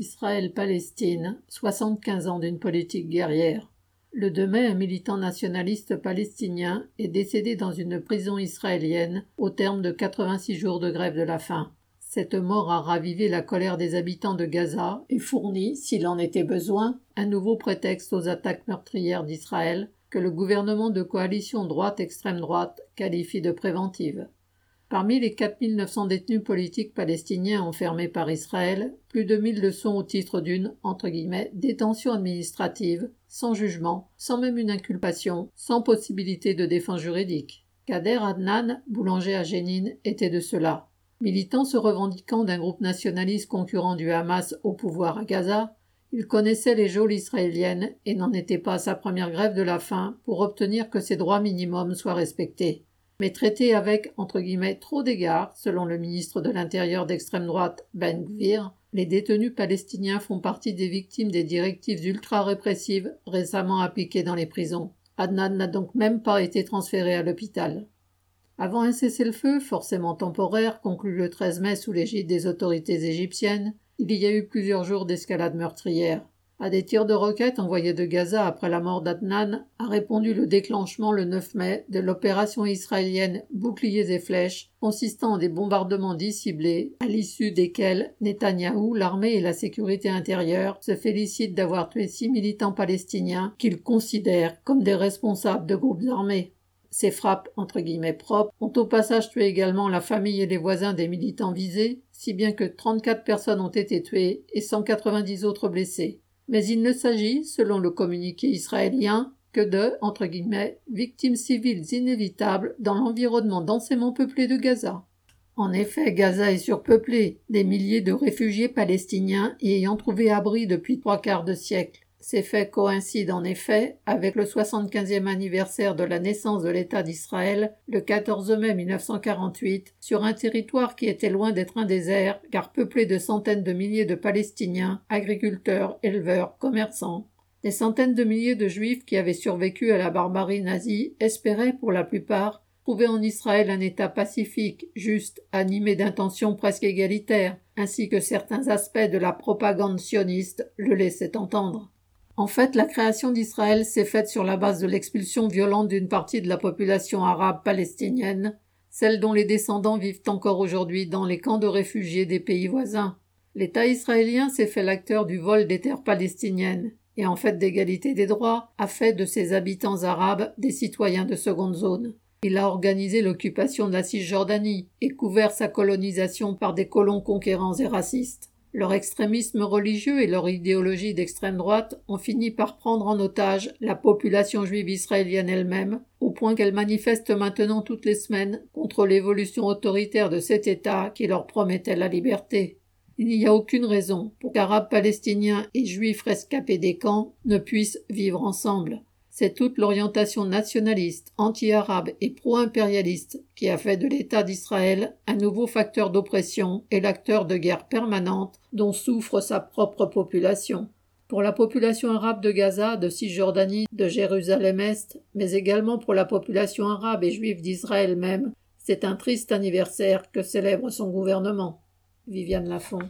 Israël-Palestine, 75 ans d'une politique guerrière. Le 2 mai, un militant nationaliste palestinien est décédé dans une prison israélienne au terme de 86 jours de grève de la faim. Cette mort a ravivé la colère des habitants de Gaza et fourni, s'il en était besoin, un nouveau prétexte aux attaques meurtrières d'Israël que le gouvernement de coalition droite-extrême droite qualifie de préventive. Parmi les 4900 détenus politiques palestiniens enfermés par Israël, plus de 1000 le sont au titre d'une, entre guillemets, détention administrative, sans jugement, sans même une inculpation, sans possibilité de défense juridique. Kader Adnan, boulanger à Jénine, était de cela. Militant se revendiquant d'un groupe nationaliste concurrent du Hamas au pouvoir à Gaza, il connaissait les geôles israéliennes et n'en était pas à sa première grève de la faim pour obtenir que ses droits minimums soient respectés mais traité avec, entre guillemets, trop d'égards, selon le ministre de l'Intérieur d'extrême droite Ben Gvir, les détenus palestiniens font partie des victimes des directives ultra-répressives récemment appliquées dans les prisons. Adnan n'a donc même pas été transféré à l'hôpital. Avant un cessez-le-feu, forcément temporaire, conclu le 13 mai sous l'égide des autorités égyptiennes, il y a eu plusieurs jours d'escalade meurtrière. À des tirs de roquettes envoyés de Gaza après la mort d'Adnan a répondu le déclenchement le 9 mai de l'opération israélienne Boucliers et flèches, consistant en des bombardements dits ciblés, à l'issue desquels Netanyahou, l'armée et la sécurité intérieure se félicitent d'avoir tué six militants palestiniens qu'ils considèrent comme des responsables de groupes armés. Ces frappes, entre guillemets propres, ont au passage tué également la famille et les voisins des militants visés, si bien que 34 personnes ont été tuées et 190 autres blessées mais il ne s'agit, selon le communiqué israélien, que de victimes civiles inévitables dans l'environnement densément peuplé de Gaza. En effet, Gaza est surpeuplé, des milliers de réfugiés palestiniens y ayant trouvé abri depuis trois quarts de siècle. Ces faits coïncident en effet avec le 75e anniversaire de la naissance de l'État d'Israël, le 14 mai 1948, sur un territoire qui était loin d'être un désert, car peuplé de centaines de milliers de Palestiniens, agriculteurs, éleveurs, commerçants. Des centaines de milliers de Juifs qui avaient survécu à la barbarie nazie espéraient, pour la plupart, trouver en Israël un État pacifique, juste, animé d'intentions presque égalitaires, ainsi que certains aspects de la propagande sioniste le laissaient entendre. En fait, la création d'Israël s'est faite sur la base de l'expulsion violente d'une partie de la population arabe palestinienne, celle dont les descendants vivent encore aujourd'hui dans les camps de réfugiés des pays voisins. L'État israélien s'est fait l'acteur du vol des terres palestiniennes, et en fait d'égalité des droits, a fait de ses habitants arabes des citoyens de seconde zone. Il a organisé l'occupation de la Cisjordanie et couvert sa colonisation par des colons conquérants et racistes. Leur extrémisme religieux et leur idéologie d'extrême droite ont fini par prendre en otage la population juive israélienne elle-même, au point qu'elle manifeste maintenant toutes les semaines contre l'évolution autoritaire de cet État qui leur promettait la liberté. Il n'y a aucune raison pour qu'Arabes palestiniens et Juifs rescapés des camps ne puissent vivre ensemble. C'est toute l'orientation nationaliste, anti-arabe et pro-impérialiste qui a fait de l'État d'Israël un nouveau facteur d'oppression et l'acteur de guerre permanente dont souffre sa propre population. Pour la population arabe de Gaza, de Cisjordanie, de Jérusalem-Est, mais également pour la population arabe et juive d'Israël même, c'est un triste anniversaire que célèbre son gouvernement. Viviane Lafont.